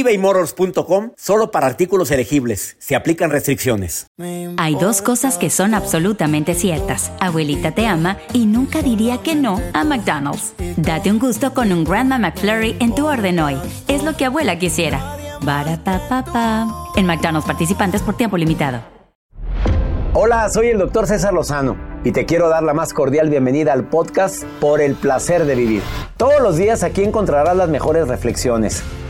ebaymotors.com solo para artículos elegibles. Se aplican restricciones. Hay dos cosas que son absolutamente ciertas. Abuelita te ama y nunca diría que no a McDonald's. Date un gusto con un Grandma McFlurry en tu orden hoy. Es lo que abuela quisiera. Barata En McDonald's participantes por tiempo limitado. Hola, soy el doctor César Lozano y te quiero dar la más cordial bienvenida al podcast Por el placer de vivir. Todos los días aquí encontrarás las mejores reflexiones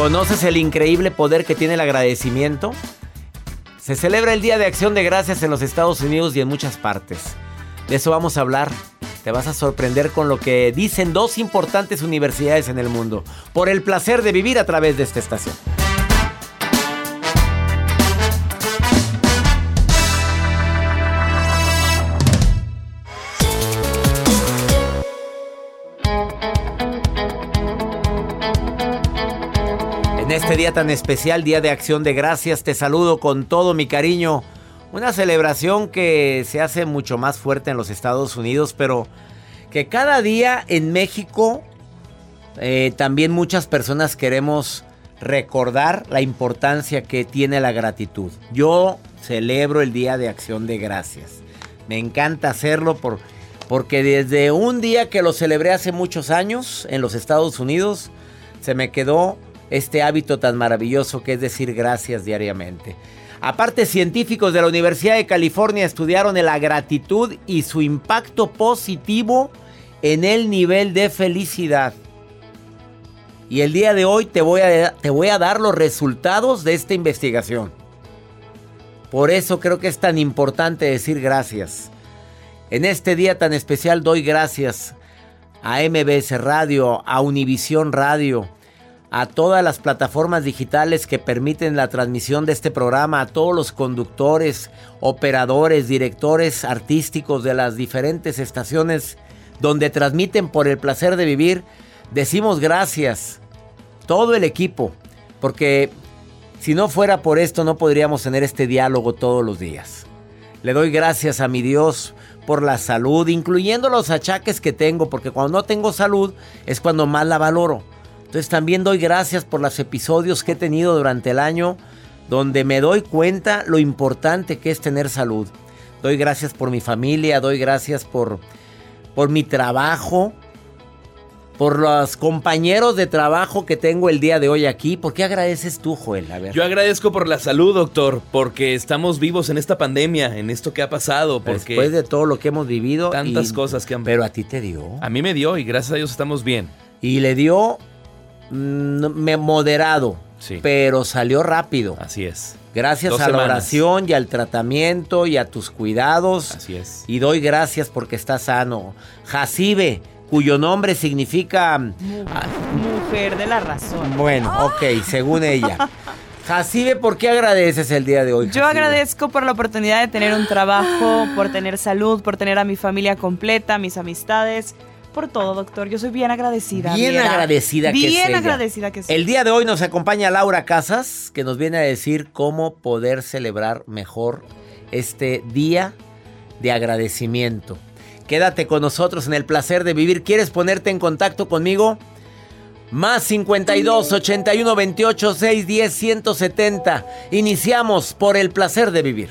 ¿Conoces el increíble poder que tiene el agradecimiento? Se celebra el Día de Acción de Gracias en los Estados Unidos y en muchas partes. De eso vamos a hablar. Te vas a sorprender con lo que dicen dos importantes universidades en el mundo, por el placer de vivir a través de esta estación. En este día tan especial, Día de Acción de Gracias, te saludo con todo mi cariño. Una celebración que se hace mucho más fuerte en los Estados Unidos, pero que cada día en México eh, también muchas personas queremos recordar la importancia que tiene la gratitud. Yo celebro el Día de Acción de Gracias. Me encanta hacerlo por, porque desde un día que lo celebré hace muchos años en los Estados Unidos, se me quedó este hábito tan maravilloso que es decir gracias diariamente. Aparte, científicos de la Universidad de California estudiaron la gratitud y su impacto positivo en el nivel de felicidad. Y el día de hoy te voy a, te voy a dar los resultados de esta investigación. Por eso creo que es tan importante decir gracias. En este día tan especial doy gracias a MBS Radio, a Univisión Radio, a todas las plataformas digitales que permiten la transmisión de este programa, a todos los conductores, operadores, directores artísticos de las diferentes estaciones donde transmiten por el placer de vivir, decimos gracias, todo el equipo, porque si no fuera por esto no podríamos tener este diálogo todos los días. Le doy gracias a mi Dios por la salud, incluyendo los achaques que tengo, porque cuando no tengo salud es cuando más la valoro. Entonces también doy gracias por los episodios que he tenido durante el año donde me doy cuenta lo importante que es tener salud. Doy gracias por mi familia, doy gracias por, por mi trabajo, por los compañeros de trabajo que tengo el día de hoy aquí. ¿Por qué agradeces tú, Joel? A ver. Yo agradezco por la salud, doctor, porque estamos vivos en esta pandemia, en esto que ha pasado. Porque Después de todo lo que hemos vivido. Tantas cosas que han... Pero a ti te dio. A mí me dio y gracias a Dios estamos bien. Y le dio me moderado, pero salió rápido. Así es. Gracias a la oración y al tratamiento y a tus cuidados. Así es. Y doy gracias porque está sano. Jacibe, cuyo nombre significa... Mujer de la razón. Bueno, ok, según ella. Jacibe, ¿por qué agradeces el día de hoy? Yo agradezco por la oportunidad de tener un trabajo, por tener salud, por tener a mi familia completa, mis amistades por todo, doctor. Yo soy bien agradecida. Bien agradecida que Bien agradecida que El día de hoy nos acompaña Laura Casas, que nos viene a decir cómo poder celebrar mejor este día de agradecimiento. Quédate con nosotros en el placer de vivir. ¿Quieres ponerte en contacto conmigo? Más 52 81 28 6 10 170. Iniciamos por el placer de vivir.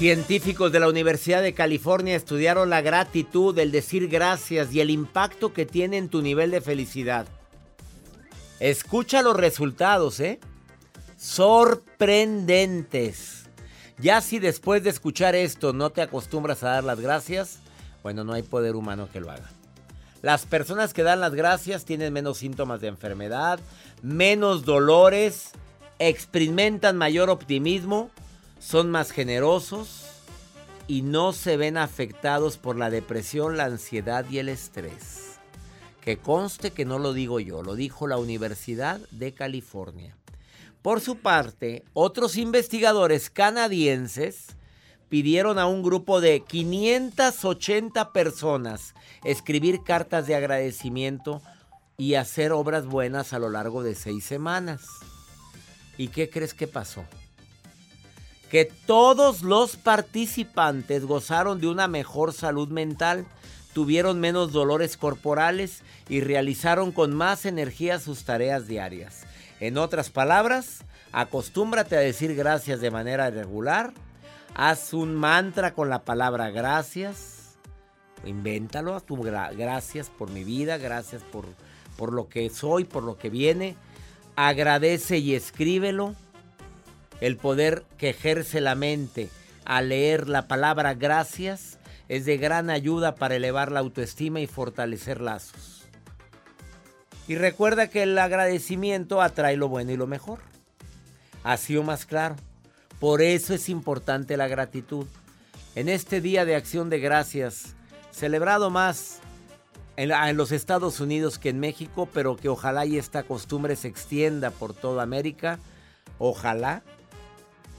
Científicos de la Universidad de California estudiaron la gratitud, el decir gracias y el impacto que tiene en tu nivel de felicidad. Escucha los resultados, ¿eh? Sorprendentes. Ya si después de escuchar esto no te acostumbras a dar las gracias, bueno, no hay poder humano que lo haga. Las personas que dan las gracias tienen menos síntomas de enfermedad, menos dolores, experimentan mayor optimismo, son más generosos y no se ven afectados por la depresión, la ansiedad y el estrés. Que conste que no lo digo yo, lo dijo la Universidad de California. Por su parte, otros investigadores canadienses pidieron a un grupo de 580 personas escribir cartas de agradecimiento y hacer obras buenas a lo largo de seis semanas. ¿Y qué crees que pasó? Que todos los participantes gozaron de una mejor salud mental, tuvieron menos dolores corporales y realizaron con más energía sus tareas diarias. En otras palabras, acostúmbrate a decir gracias de manera regular, haz un mantra con la palabra gracias, invéntalo, tu gracias por mi vida, gracias por, por lo que soy, por lo que viene, agradece y escríbelo el poder que ejerce la mente al leer la palabra gracias es de gran ayuda para elevar la autoestima y fortalecer lazos. Y recuerda que el agradecimiento atrae lo bueno y lo mejor. Así o más claro. Por eso es importante la gratitud. En este Día de Acción de Gracias, celebrado más en, en, los Estados Unidos que en México, pero que ojalá y esta costumbre se extienda por toda América. Ojalá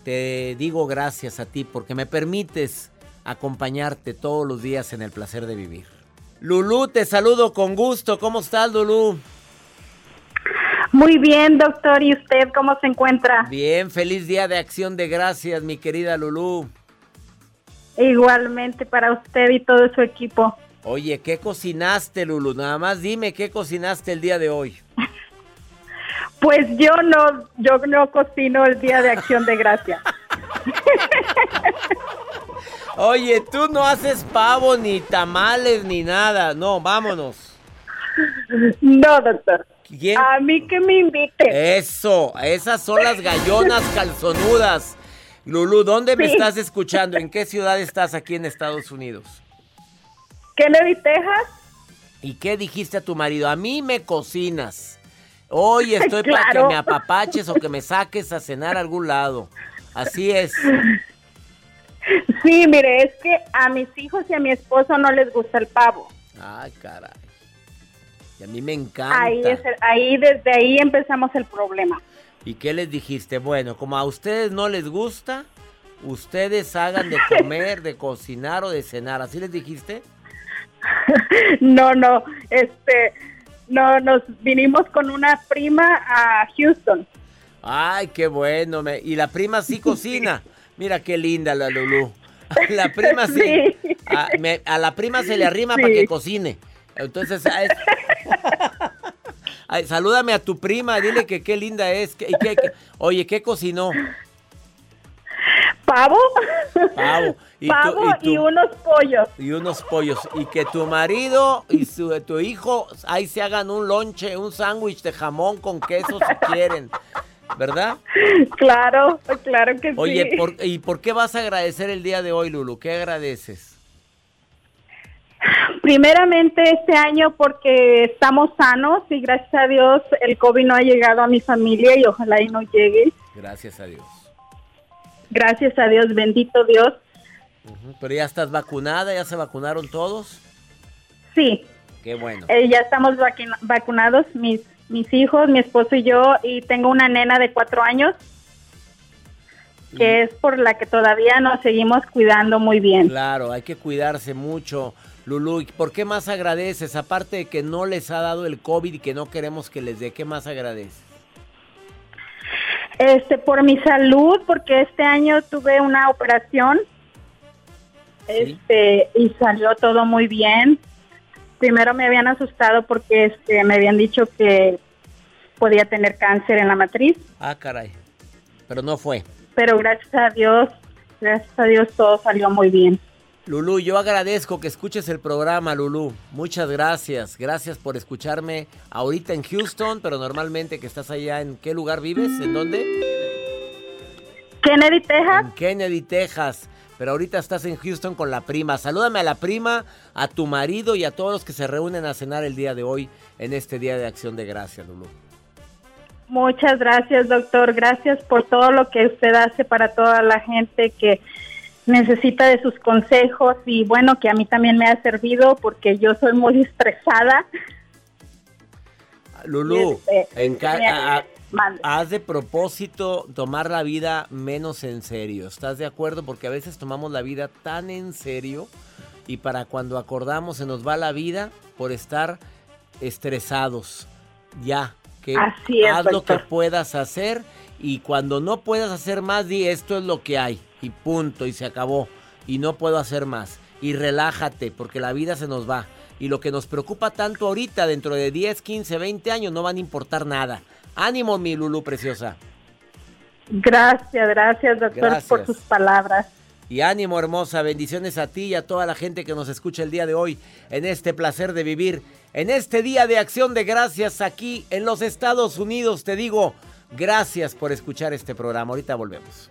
te digo gracias a ti porque me permites acompañarte todos los días en el placer de vivir. Lulú, te saludo con gusto. ¿Cómo estás, Lulú? Muy bien, doctor. ¿Y usted cómo se encuentra? Bien, feliz día de acción de gracias, mi querida Lulú. Igualmente para usted y todo su equipo. Oye, ¿qué cocinaste, Lulú? Nada más dime qué cocinaste el día de hoy. Pues yo no, yo no cocino el día de acción de gracia. Oye, tú no haces pavo, ni tamales, ni nada. No, vámonos. No, doctor. A mí que me invite. Eso, esas son las gallonas calzonudas. Lulu, ¿dónde me estás escuchando? ¿En qué ciudad estás aquí en Estados Unidos? Kennedy, Texas. ¿Y qué dijiste a tu marido? A mí me cocinas. Hoy estoy para que me apapaches o que me saques a cenar a algún lado. Así es. Sí, mire, es que a mis hijos y a mi esposo no les gusta el pavo. Ay, caray. Y a mí me encanta. Ahí, es el- ahí desde ahí empezamos el problema. ¿Y qué les dijiste? Bueno, como a ustedes no les gusta, ustedes hagan de comer, de cocinar o de cenar. ¿Así les dijiste? No, no, este, no, nos vinimos con una prima a Houston. Ay, qué bueno. me- Y la prima sí cocina. Mira qué linda la Lulú. La prima sí. Sí. A, me- a la prima se le arrima Sí. para que cocine. Entonces, ay, ay, salúdame a tu prima, dile que qué linda es. que- y que- que- oye, ¿qué cocinó? Pavo, Pavo. Y tú- pavo y tú- y unos pollos. y unos pollos. Y que tu marido y su, tu hijo ahí se hagan un lonche, un sándwich de jamón con queso si quieren. ¿Verdad? Claro, claro que Oye, sí. ¿por- ¿y por qué vas a agradecer el día de hoy, Lulu? ¿Qué agradeces? Primeramente este año porque estamos sanos y gracias a Dios el COVID no ha llegado a mi familia y ojalá y no llegue. Gracias a Dios. Gracias a Dios, bendito Dios. Pero ya estás vacunada, ya se vacunaron todos. Sí, Qué bueno. eh, ya estamos vacuna- vacunados, mis, mis hijos, mi esposo y yo, y tengo una nena de cuatro años que es por la que todavía nos seguimos cuidando muy bien. Claro, hay que cuidarse mucho. Lulu, ¿y ¿por qué más agradeces? Aparte de que no les ha dado el COVID y que no queremos que les dé, ¿qué más agradeces? Este, por mi salud, porque este año tuve una operación, este, y salió todo muy bien. Primero me habían asustado porque este, me habían dicho que podía tener cáncer en la matriz, Ah, caray. Pero no fue. pero gracias a Dios, gracias a Dios todo salió muy bien. Lulú, yo agradezco que escuches el programa, Lulú. Muchas gracias. Gracias por escucharme ahorita en Houston, pero normalmente que estás allá, ¿en qué lugar vives? ¿En dónde? Kennedy, Texas, En Kennedy, Texas. Pero ahorita estás en Houston con la prima. Salúdame a la prima, a tu marido y a todos los que se reúnen a cenar el día de hoy en este Día de Acción de Gracias, Lulú. muchas gracias doctor, gracias por todo lo que usted hace para toda la gente que necesita de sus consejos y bueno, que a mí también me ha servido porque yo soy muy estresada. Lulú, Este, en ca- me- a- a- mande. haz de propósito tomar la vida menos en serio. ¿Estás de acuerdo? Porque a veces tomamos la vida tan en serio y para cuando acordamos se nos va la vida por estar estresados. Ya, que Así es, haz lo que puedas hacer y cuando no puedas hacer más, di esto es lo que hay y punto y se acabó y no puedo hacer más. Y relájate porque la vida se nos va. Y lo que nos preocupa tanto ahorita, dentro de 10, 15, 20 años, no van a importar nada. Ánimo, mi Lulu preciosa. Gracias, gracias doctor Gracias. por sus palabras. Y ánimo, hermosa. Bendiciones a ti y a toda la gente que nos escucha el día de hoy en este placer de vivir. En este día de acción de gracias aquí en los Estados Unidos. Te digo, gracias por escuchar este programa. Ahorita volvemos.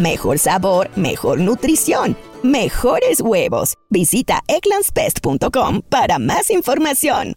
mejor sabor, mejor nutrición. Mejores huevos. Visita egglandsbest.com para más información.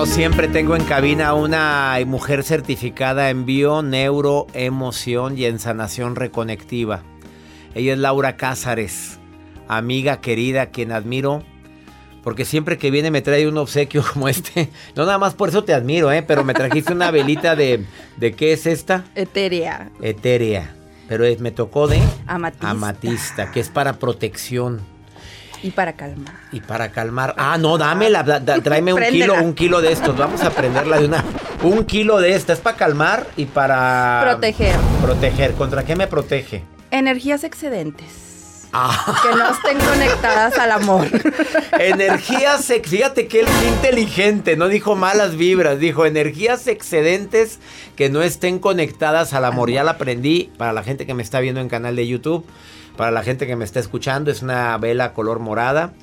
No siempre tengo en cabina una mujer certificada en bio, neuro, emoción y en sanación reconectiva. Ella es Laura Cázares, amiga querida, quien admiro. Porque siempre que viene me trae un obsequio como este. No nada más por eso te admiro, ¿eh? Pero me trajiste una velita de... ¿De qué es esta? Etérea. Etérea. Pero es- me tocó de... Amatista. Amatista, que es para protección. Y para calmar. Y para calmar. Ah, no, dámela. da- da- tráeme un kilo, un kilo de estos. Vamos a prenderla de una. Un kilo de esta. Es para calmar y para. Proteger. Proteger. ¿Contra qué me protege? Energías excedentes. Ah. Que no estén conectadas al amor. Energías. Fíjate que él qué inteligente. No dijo malas vibras. Dijo energías excedentes que no estén conectadas al amor. Ya la aprendí para la gente que me está viendo en canal de YouTube. Para la gente que me está escuchando. Es una vela color morada.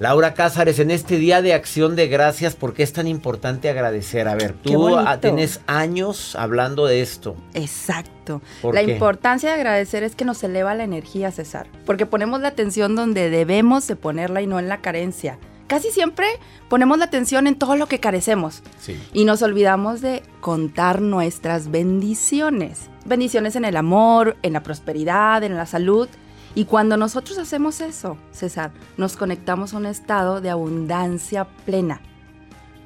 Laura Cázares, en este día de acción de gracias, ¿por qué es tan importante agradecer? A ver, tú ah, tienes años hablando de esto. Exacto. ¿Por La qué? importancia de agradecer es que nos eleva la energía, César. Porque ponemos la atención donde debemos de ponerla y no en la carencia. Casi siempre ponemos la atención en todo lo que carecemos. Sí. Y nos olvidamos de contar nuestras bendiciones. Bendiciones en el amor, en la prosperidad, en la salud. Y cuando nosotros hacemos eso, César, nos conectamos a un estado de abundancia plena.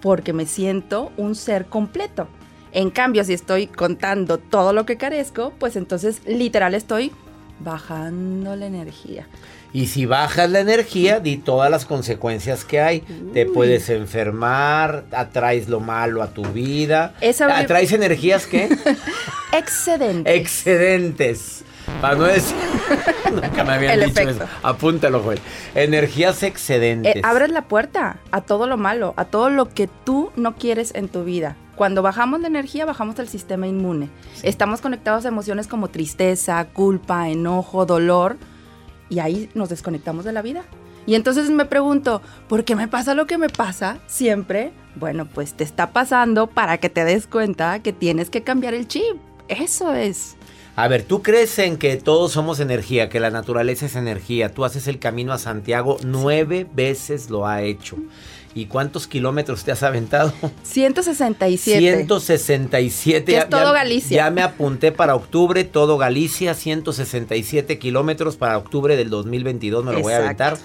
Porque me siento un ser completo. En cambio, si estoy contando todo lo que carezco, pues entonces literal estoy bajando la energía. Y si bajas la energía, di todas las consecuencias que hay. Te puedes enfermar, atraes lo malo a tu vida. Esa- ¿Atraes energías qué? Excedente. Excedentes. Para no decir. Nunca me habían El dicho efecto. eso. Apúntalo, Joel. Energías excedentes. Eh, abres la puerta a todo lo malo, a todo lo que tú no quieres en tu vida. Cuando bajamos la energía, bajamos el sistema inmune. Estamos conectados a emociones como tristeza, culpa, enojo, dolor, y ahí nos desconectamos de la vida. Y entonces me pregunto, ¿por qué me pasa lo que me pasa siempre? Bueno, pues te está pasando para que te des cuenta que tienes que cambiar el chip. Eso es. A ver, ¿tú crees en que todos somos energía, que la naturaleza es energía? Tú haces el camino a Santiago, nueve veces lo ha hecho. ¿Y cuántos kilómetros te has aventado? 167. 167. Que es todo Galicia. Ya me apunté para octubre, todo Galicia, 167 kilómetros para octubre del 2022, me lo voy a aventar.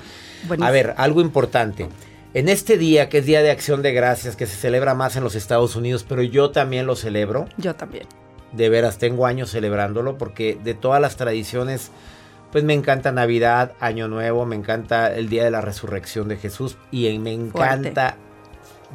Buenísimo. A ver, algo importante. En este día, que es Día de Acción de Gracias, que se celebra más en los Estados Unidos, pero yo también lo celebro. Yo también. De veras, tengo años celebrándolo porque de todas las tradiciones, pues me encanta Navidad, Año Nuevo, me encanta el Día de la Resurrección de Jesús y me encanta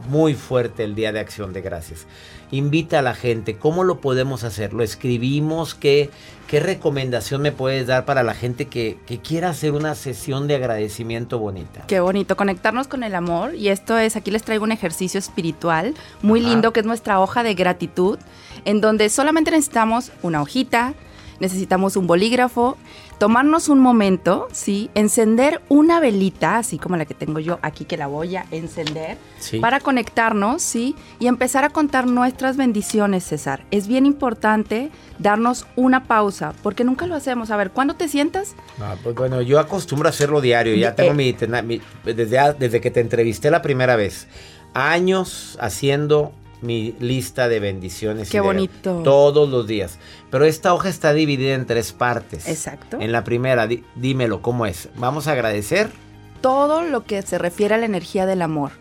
muy fuerte el Día de Acción de Gracias. Invita a la gente, ¿cómo lo podemos hacer? ¿Lo escribimos? ¿Qué, qué recomendación me puedes dar para la gente que, que quiera hacer una sesión de agradecimiento bonita? Qué bonito, conectarnos con el amor. Y esto es, aquí les traigo un ejercicio espiritual muy Ajá. lindo que es nuestra hoja de gratitud, en donde solamente necesitamos una hojita, necesitamos un bolígrafo, tomarnos un momento, ¿sí? Encender una velita, así como la que tengo yo aquí, que la voy a encender, Sí. para conectarnos, ¿sí? Y empezar a contar nuestras bendiciones, César. Es bien importante darnos una pausa, porque nunca lo hacemos. A ver, ¿cuándo te sientas? Ah, pues bueno, yo acostumbro a hacerlo diario. Ya Eh, tengo mi, tena- mi- desde, desde que te entrevisté la primera vez. Años haciendo mi lista de bendiciones. Qué y de- bonito. Todos los días. Pero esta hoja está dividida en tres partes. Exacto. En la primera, di- dímelo, ¿cómo es? Vamos a agradecer. todo lo que se refiere a la energía del amor.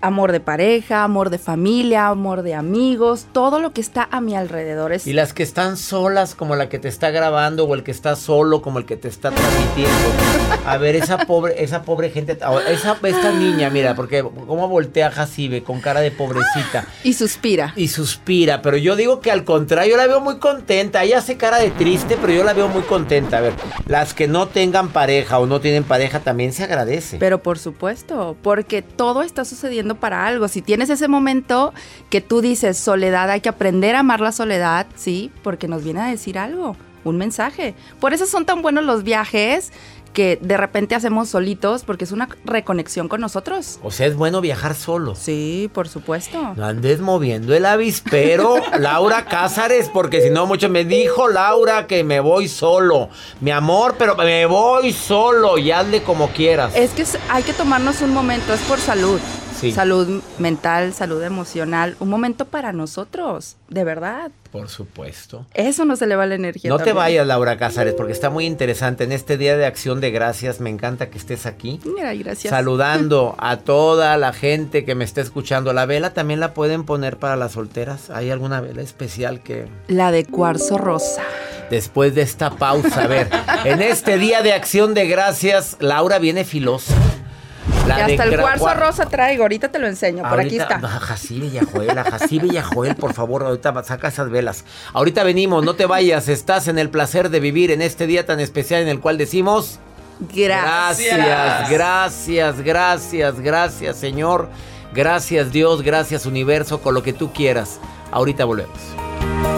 Amor de pareja, amor de familia, amor de amigos, todo lo que está a mi alrededor. Es, Y las que están solas, como la que te está grabando, o el que está solo, como el que te está transmitiendo. A ver, esa pobre, esa pobre gente, esa, esta niña, mira, porque cómo voltea Jacibe con cara de pobrecita. y suspira. Y suspira, pero yo digo que al contrario, yo la veo muy contenta. Ella hace cara de triste, pero yo la veo muy contenta. A ver, las que no tengan pareja o no tienen pareja también se agradece. Pero por supuesto, porque todo está sucediendo para algo. Si tienes ese momento que tú dices soledad, hay que aprender a amar la soledad, sí, porque nos viene a decir algo, un mensaje. Por eso son tan buenos los viajes que de repente hacemos solitos, porque es una reconexión con nosotros. O sea, es bueno viajar solo. Sí, por supuesto. No andes moviendo el avispero, Laura Cázares, porque si no, mucho me dijo Laura que me voy solo. Mi amor, pero me voy solo y hazle como quieras. Es que hay que tomarnos un momento, es por salud. Sí. Salud mental, salud emocional, un momento para nosotros, de verdad. Por supuesto. Eso nos eleva la energía. No te vayas, Laura Cázares, porque está muy interesante. En este Día de Acción de Gracias, me encanta que estés aquí. Mira, gracias. Saludando a toda la gente que me está escuchando. La vela también la pueden poner para las solteras. ¿Hay alguna vela especial que La de cuarzo rosa. después de esta pausa, a ver, en este día de acción de gracias, Laura viene filosa. La hasta el cuarzo rosa traigo, ahorita te lo enseño, por aquí está. Joel, Jacibe y Joel, por favor, ahorita saca esas velas. Ahorita venimos, no te vayas, estás en el placer de vivir en este día tan especial en el cual decimos Gracias. gracias, gracias, gracias, gracias, Señor. Gracias, Dios, gracias, universo, con lo que tú quieras. Ahorita volvemos.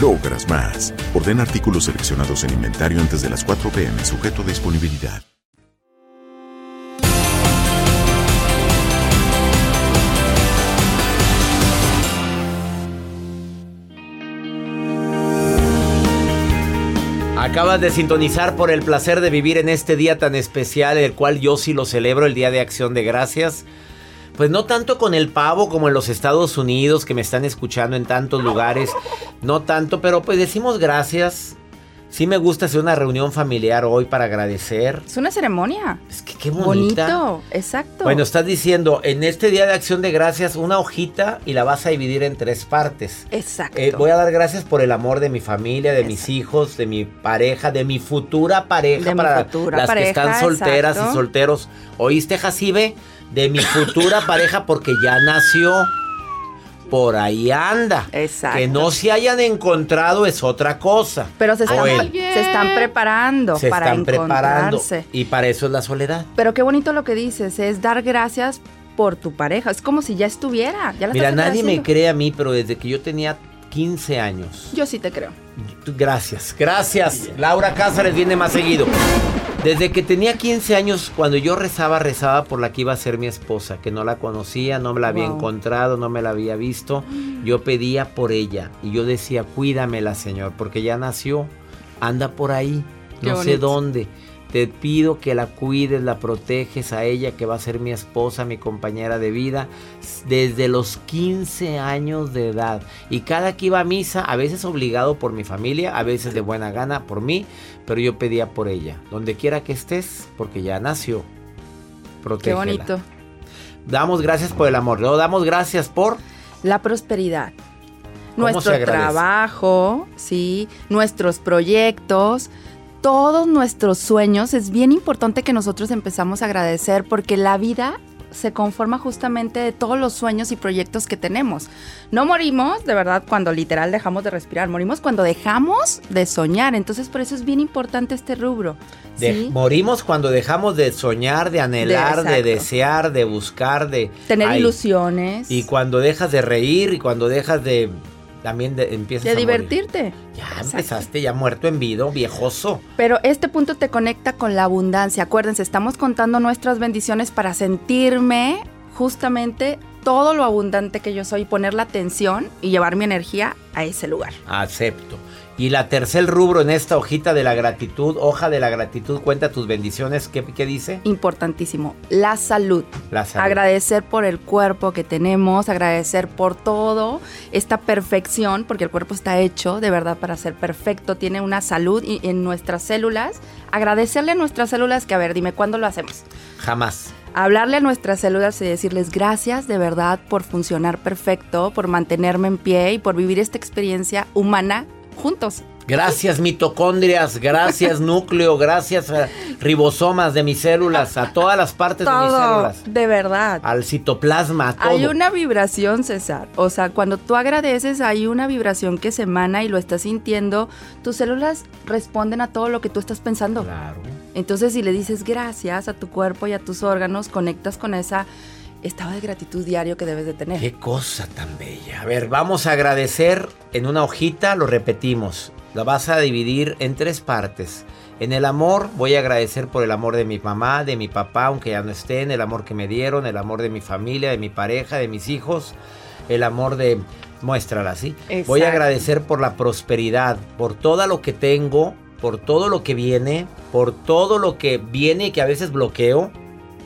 logras más. Ordena artículos seleccionados en inventario antes de las 4 pm, sujeto a disponibilidad. Acabas de sintonizar por el placer de vivir en este día tan especial, el cual yo sí lo celebro, el Día de Acción de Gracias. Pues no tanto con el pavo como en los Estados Unidos, que me están escuchando en tantos lugares. No tanto, pero pues decimos gracias. Sí me gusta hacer una reunión familiar hoy para agradecer. Es una ceremonia. Es que qué bonita. Bonito, exacto. Bueno, estás diciendo, en este Día de Acción de Gracias, una hojita y la vas a dividir en tres partes. Exacto. Eh, voy a dar gracias por el amor de mi familia, de mis hijos, de mi pareja, de mi futura pareja De mi para futura las pareja, que están solteras exacto. y solteros. ¿Oíste, Jacibe? De mi futura pareja porque ya nació. por ahí anda. Exacto. Que no se hayan encontrado es otra cosa. Pero se están, se están preparando Se para están preparando. encontrarse. Y para eso es la soledad. Pero qué bonito lo que dices, es dar gracias por tu pareja. Es como si ya estuviera. Ya la Mira, nadie me cree a mí, pero desde que yo tenía 15 años. Yo sí te creo. Gracias, gracias. Laura Cázares viene más seguido. Desde que tenía 15 años, cuando yo rezaba, rezaba por la que iba a ser mi esposa, que no la conocía, no me la había Wow. encontrado, no me la había visto. Yo pedía por ella y yo decía, cuídamela, Señor, porque ya nació, anda por ahí, Qué no sé dónde. Te pido que la cuides, la proteges a ella, que va a ser mi esposa, mi compañera de vida, desde los 15 años de edad. Y cada que iba a misa, a veces obligado por mi familia, a veces de buena gana por mí, pero yo pedía por ella. Donde quiera que estés, porque ya nació. Qué Protégela. bonito. Damos gracias por el amor. No, damos gracias por La prosperidad. ¿Cómo Nuestro trabajo, sí, nuestros proyectos, todos nuestros sueños. Es bien importante que nosotros empezamos a agradecer porque la vida se conforma justamente de todos los sueños y proyectos que tenemos. No morimos, de verdad, cuando literal dejamos de respirar, morimos cuando dejamos de soñar. Entonces, por eso es bien importante este rubro. de- ¿sí? morimos cuando dejamos de soñar, de anhelar, de, desear, de buscar, de Tener Ay, ilusiones, Y cuando dejas de reír y cuando dejas de también de, empiezas de a morir. divertirte. Ya Exacto. empezaste ya muerto en vida, viejoso. Pero este punto te conecta con la abundancia. Acuérdense, estamos contando nuestras bendiciones para sentirme justamente todo lo abundante que yo soy, poner la atención y llevar mi energía a ese lugar. Acepto. Y la tercer rubro en esta hojita de la gratitud, hoja de la gratitud, cuenta tus bendiciones. ¿Qué, qué dice? Importantísimo, la salud. La salud. Agradecer por el cuerpo que tenemos, agradecer por todo, esta perfección, porque el cuerpo está hecho de verdad para ser perfecto, tiene una salud y en nuestras células. Agradecerle a nuestras células que, a ver, dime, ¿cuándo lo hacemos? Jamás. hablarle a nuestras células y decirles gracias de verdad por funcionar perfecto, por mantenerme en pie y por vivir esta experiencia humana juntos. Gracias mitocondrias, gracias núcleo, gracias a ribosomas de mis células, a todas las partes de mis células. de verdad. Al citoplasma, a todo. Hay una vibración, César. O sea, cuando tú agradeces, hay una vibración que se emana y lo estás sintiendo. Tus células responden a todo lo que tú estás pensando. Claro. Entonces, si le dices gracias a tu cuerpo y a tus órganos, conectas con esa estado de gratitud diario que debes de tener. Qué cosa tan bella. A ver, vamos a agradecer en una hojita, lo repetimos. La vas a dividir en tres partes. En el amor voy a agradecer por el amor de mi mamá, de mi papá, aunque ya no estén, el amor que me dieron, el amor de mi familia, de mi pareja, de mis hijos, el amor de... Muéstrala, ¿sí? Voy a Exacto. agradecer por la prosperidad, por todo lo que tengo, por todo lo que viene, por todo lo que viene y que a veces bloqueo.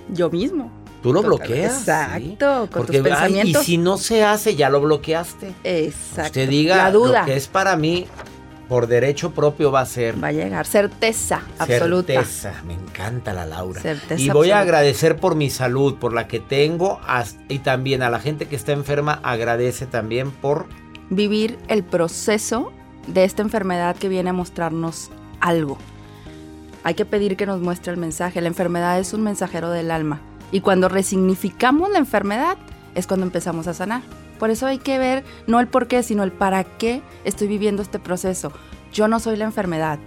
Yo mismo. Tú lo bloqueas. ¿sí? Exacto, con Porque, tus ay, pensamientos. y si no se hace, ya lo bloqueaste. Exacto. Usted diga La duda lo que es para mí, por derecho propio va a ser. va a llegar. Certeza absoluta. Certeza. Me encanta la Laura. Certeza y voy a agradecer por mi salud, por la que tengo. Y también a la gente que está enferma, agradece también por. Vivir el proceso de esta enfermedad que viene a mostrarnos algo. Hay que pedir que nos muestre el mensaje. La enfermedad es un mensajero del alma. Y cuando resignificamos la enfermedad es cuando empezamos a sanar. Por eso hay que ver no el por qué, sino el para qué estoy viviendo este proceso. Yo no soy la enfermedad,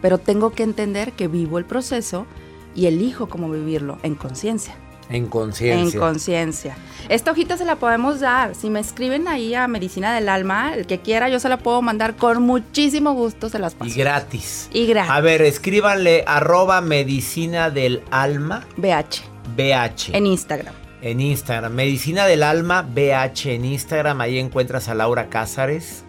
pero tengo que entender que vivo el proceso y elijo cómo vivirlo en conciencia. En En conciencia. conciencia. Esta hojita se la podemos dar. Si me escriben ahí a Medicina del Alma, el que quiera, yo se la puedo mandar con muchísimo gusto, se las paso. y gratis. Y gratis. A ver, escríbanle arroba medicina del alma BH. BH. En Instagram. En Instagram, Medicina del Alma BH en Instagram, ahí encuentras a Laura Cázares.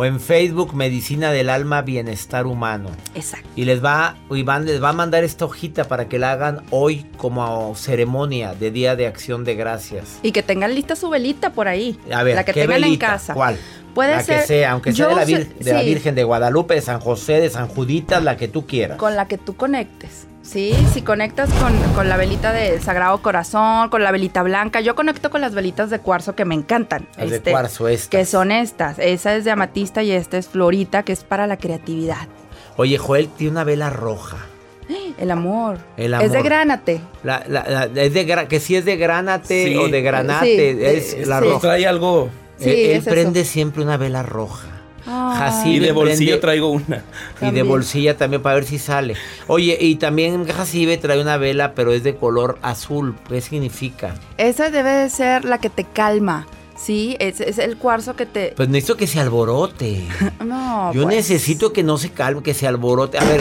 O en Facebook, Medicina del Alma Bienestar Humano. Exacto. Y les va, Iván les va a mandar esta hojita para que la hagan hoy como ceremonia de Día de Acción de Gracias. Y que tengan lista su velita por ahí. A ver, la que ¿qué tengan velita? en casa. ¿Cuál? Puede la ser. que sea, aunque sea de, la, sé- Vir- de la Virgen de Guadalupe, de San José, de San Juditas, la que tú quieras. Con la que tú conectes. Sí, si conectas con, con la velita de Sagrado Corazón, con la velita blanca. Yo conecto con las velitas de cuarzo que me encantan. Las de Este, cuarzo estas. Que son estas. Esa es de amatista y esta es florita, que es para la creatividad. Oye, Joel tiene una vela roja. El amor. El Es de amor. gránate. La, la- la- es de gra- que si es de granate Sí. o de granate, Sí, es la sí. roja. Trae algo Sí, él, él es eso. prende siempre una vela roja. Jacibe Y de bolsillo prende- traigo una. Y de bolsilla también para ver si sale. Oye, y también Jacibe trae una vela, pero es de color azul. ¿Qué significa? Esa debe de ser la que te calma, ¿sí? Es, es el cuarzo que te... Pues necesito que se alborote. No, Yo pues. necesito que no se calme, que se alborote. A ver,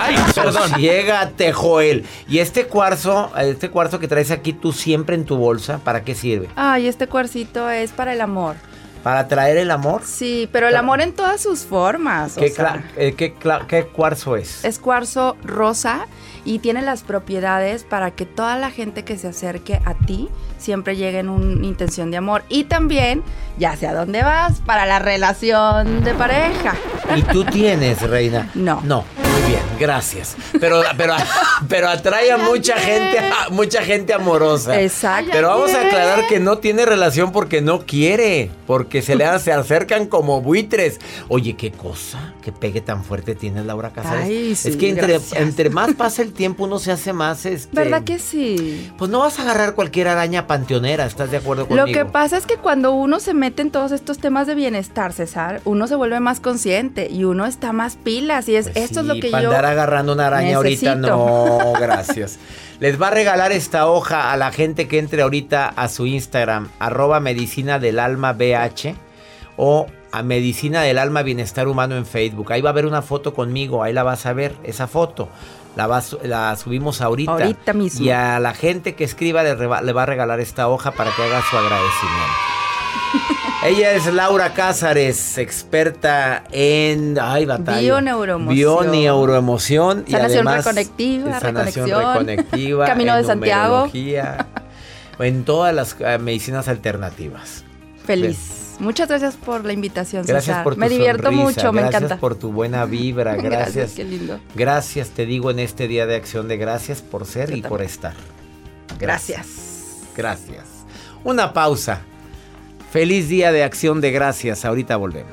Ay, perdón. Llégate, Joel. Y este cuarzo, este cuarzo que traes aquí tú siempre en tu bolsa, ¿para qué sirve? Ay, este cuarcito es para el amor. ¿Para traer el amor? Sí, pero el amor en todas sus formas. o ¿Qué, sea, eh, qué cuarzo es? es cuarzo rosa y tiene las propiedades para que toda la gente que se acerque a ti siempre llegue en una intención de amor. Y también, ya sé a dónde vas, para la relación de pareja. ¿Y tú tienes, reina? No. No, muy bien, gracias. Pero, pero, pero atrae a mucha gente, a mucha gente amorosa. Exacto. Pero vamos a aclarar que no tiene relación porque no quiere, porque se le se acercan como buitres. Oye, qué cosa, qué pegue tan fuerte tienes, Laura Casares. Ay, sí, es que entre, entre más pasa el tiempo, uno se hace más este. ¿Verdad que sí? Pues no vas a agarrar cualquier araña panteonera, ¿estás de acuerdo conmigo? Lo que pasa es que cuando uno se mete en todos estos temas de bienestar, César, uno se vuelve más consciente y uno está más pilas y es Pues esto es lo que para yo andar agarrando una araña ahorita, necesito. no, gracias. Les va a regalar esta hoja a la gente que entre ahorita a su Instagram, arroba medicina del alma BH o a medicina del alma bienestar humano en Facebook. Ahí va a haber una foto conmigo, ahí la vas a ver, esa foto. La, vas- la subimos ahorita. Ahorita mismo. Y a la gente que escriba le, reba- le va a regalar esta hoja para que haga su agradecimiento. Ella es Laura Cázares, experta en ay, batalla. Bioneuroemoción. Bioneuroemoción y Sanación además reconectiva, sanación reconectiva, Camino de Santiago. en todas las eh, medicinas alternativas. Feliz. Muchas gracias por la invitación, Gracias César. por tu Me divierto sonrisa, mucho, me gracias encanta. por tu buena vibra, Gracias, gracias. qué lindo. Gracias, te digo en este día de acción de gracias por ser Yo y por estar. Gracias. Gracias. Una pausa. Feliz día de acción de gracias. Ahorita volvemos.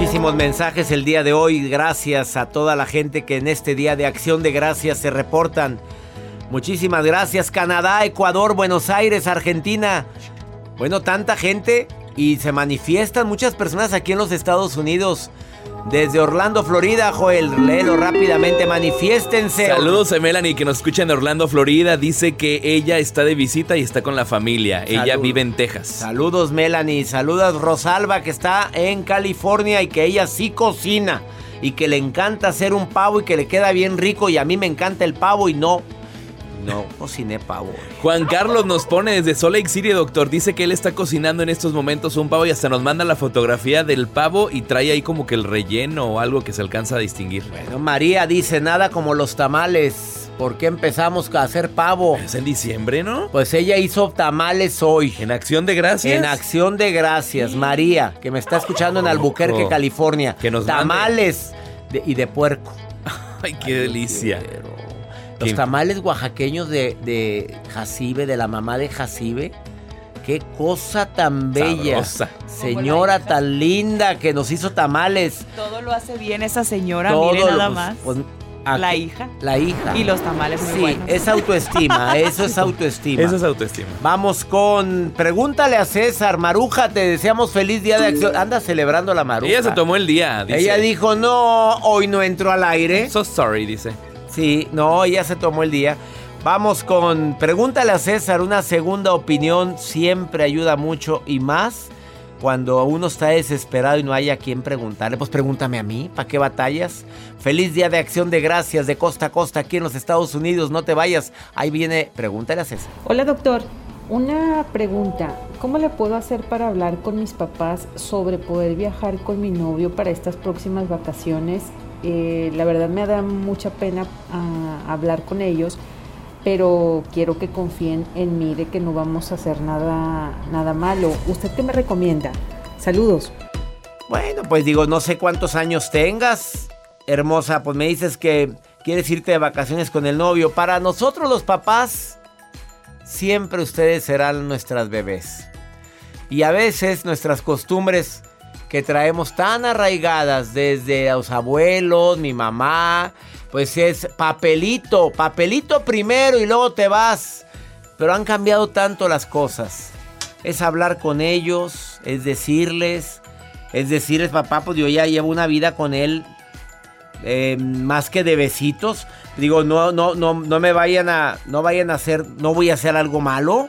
Muchísimos mensajes el día de hoy. Gracias a toda la gente que en este día de acción de gracias se reportan. Muchísimas gracias. Canadá, Ecuador, Buenos Aires, Argentina. Bueno, tanta gente y se manifiestan muchas personas aquí en los Estados Unidos. Desde Orlando, Florida, Joel, léelo rápidamente, manifiéstense. Saludos a Melanie que nos escucha en Orlando, Florida. Dice que ella está de visita y está con la familia. Ella vive en Texas. Saludos, Melanie. Saludos, Rosalba, que está en California y que ella sí cocina. Y que le encanta hacer un pavo y que le queda bien rico. Y a mí me encanta el pavo y no. No cociné pavo. Juan Carlos nos pone desde Salt Lake City, doctor. Dice que él está cocinando en estos momentos un pavo y hasta nos manda la fotografía del pavo y trae ahí como que el relleno o algo que se alcanza a distinguir. Bueno, María dice nada como los tamales. ¿Por qué empezamos a hacer pavo? Es en diciembre, ¿no? Pues ella hizo tamales hoy. En acción de gracias. En acción de gracias, María, que me está escuchando en Albuquerque, California. Que nos tamales de- y de puerco. Ay, qué delicia. Los tamales oaxaqueños de, de Jacibe, de la mamá de Jacibe. Qué cosa tan bella. Sabrosa. Señora tan linda que nos hizo tamales. Todo lo hace bien esa señora, Todo mire lo- nada pues- más. pues, ¿a la hija. La hija. Y los tamales muy Sí, buenos. es autoestima, eso es autoestima. Eso es autoestima. Vamos con. Pregúntale a César, Maruja, te deseamos feliz día de acción. Anda celebrando la Maruja. Ella se tomó el día, dice. Ella dijo, no, hoy no entró al aire. So sorry, dice. Sí, no, ella se tomó el día. Vamos con. Pregúntale a César, una segunda opinión siempre ayuda mucho y más cuando uno está desesperado y no haya a quien preguntarle. Pues pregúntame a mí, ¿para qué batallas? Feliz día de acción de gracias de costa a costa aquí en los Estados Unidos. No te vayas. Ahí viene. Pregúntale a César. Hola doctor, una pregunta. ¿Cómo le puedo hacer para hablar con mis papás sobre poder viajar con mi novio para estas próximas vacaciones? Eh, la verdad me da mucha pena ah, hablar con ellos, pero quiero que confíen en mí de que no vamos a hacer nada, nada malo. ¿Usted qué me recomienda? Saludos. Bueno, pues digo, no sé cuántos años tengas. Hermosa, pues me dices que quieres irte de vacaciones con el novio. Para nosotros los papás, siempre ustedes serán nuestras bebés. Y a veces nuestras costumbres que traemos tan arraigadas desde los abuelos, mi mamá, pues es papelito, papelito primero y luego te vas. Pero han cambiado tanto las cosas. Es hablar con ellos, es decirles, es decirles, papá, pues yo ya llevo una vida con él eh, más que de besitos. Digo, no, no, no, no me vayan a, no vayan a hacer, no voy a hacer algo malo.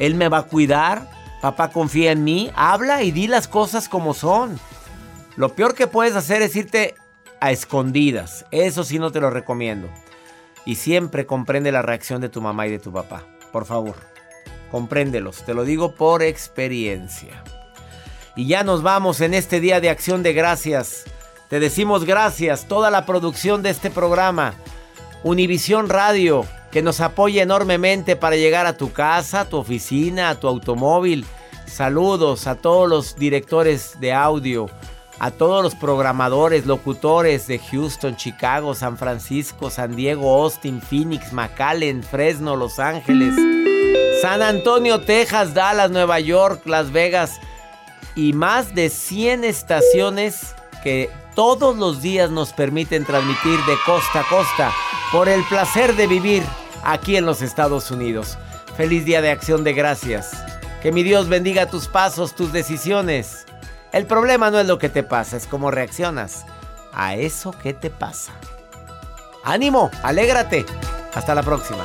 Él me va a cuidar. Papá confía en mí. Habla y di las cosas como son. Lo peor que puedes hacer es irte a escondidas. Eso sí no te lo recomiendo. Y siempre comprende la reacción de tu mamá y de tu papá. Por favor, compréndelos. Te lo digo por experiencia. Y ya nos vamos en este día de acción de gracias. Te decimos gracias, toda la producción de este programa. Univisión Radio, que nos apoya enormemente para llegar a tu casa, a tu oficina, a tu automóvil. Saludos a todos los directores de audio, a todos los programadores, locutores de Houston, Chicago, San Francisco, San Diego, Austin, Phoenix, McAllen, Fresno, Los Ángeles, San Antonio, Texas, Dallas, Nueva York, Las Vegas y más de 100 estaciones que todos los días nos permiten transmitir de costa a costa por el placer de vivir aquí en los Estados Unidos. Feliz día de acción de gracias. Que mi Dios bendiga tus pasos, tus decisiones. El problema no es lo que te pasa, es cómo reaccionas a eso que te pasa. Ánimo, alégrate. Hasta la próxima.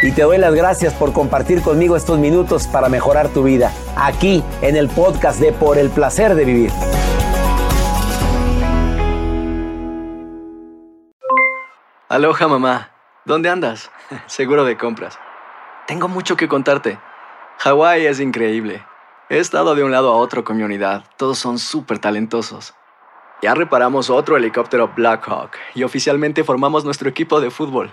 Y te doy las gracias por compartir conmigo estos minutos para mejorar tu vida, aquí en el podcast de Por el Placer de Vivir. Aloha mamá, ¿dónde andas? Seguro de compras. Tengo mucho que contarte. Hawái es increíble. He estado de un lado a otro con mi unidad. Todos son súper talentosos. Ya reparamos otro helicóptero Blackhawk y oficialmente formamos nuestro equipo de fútbol.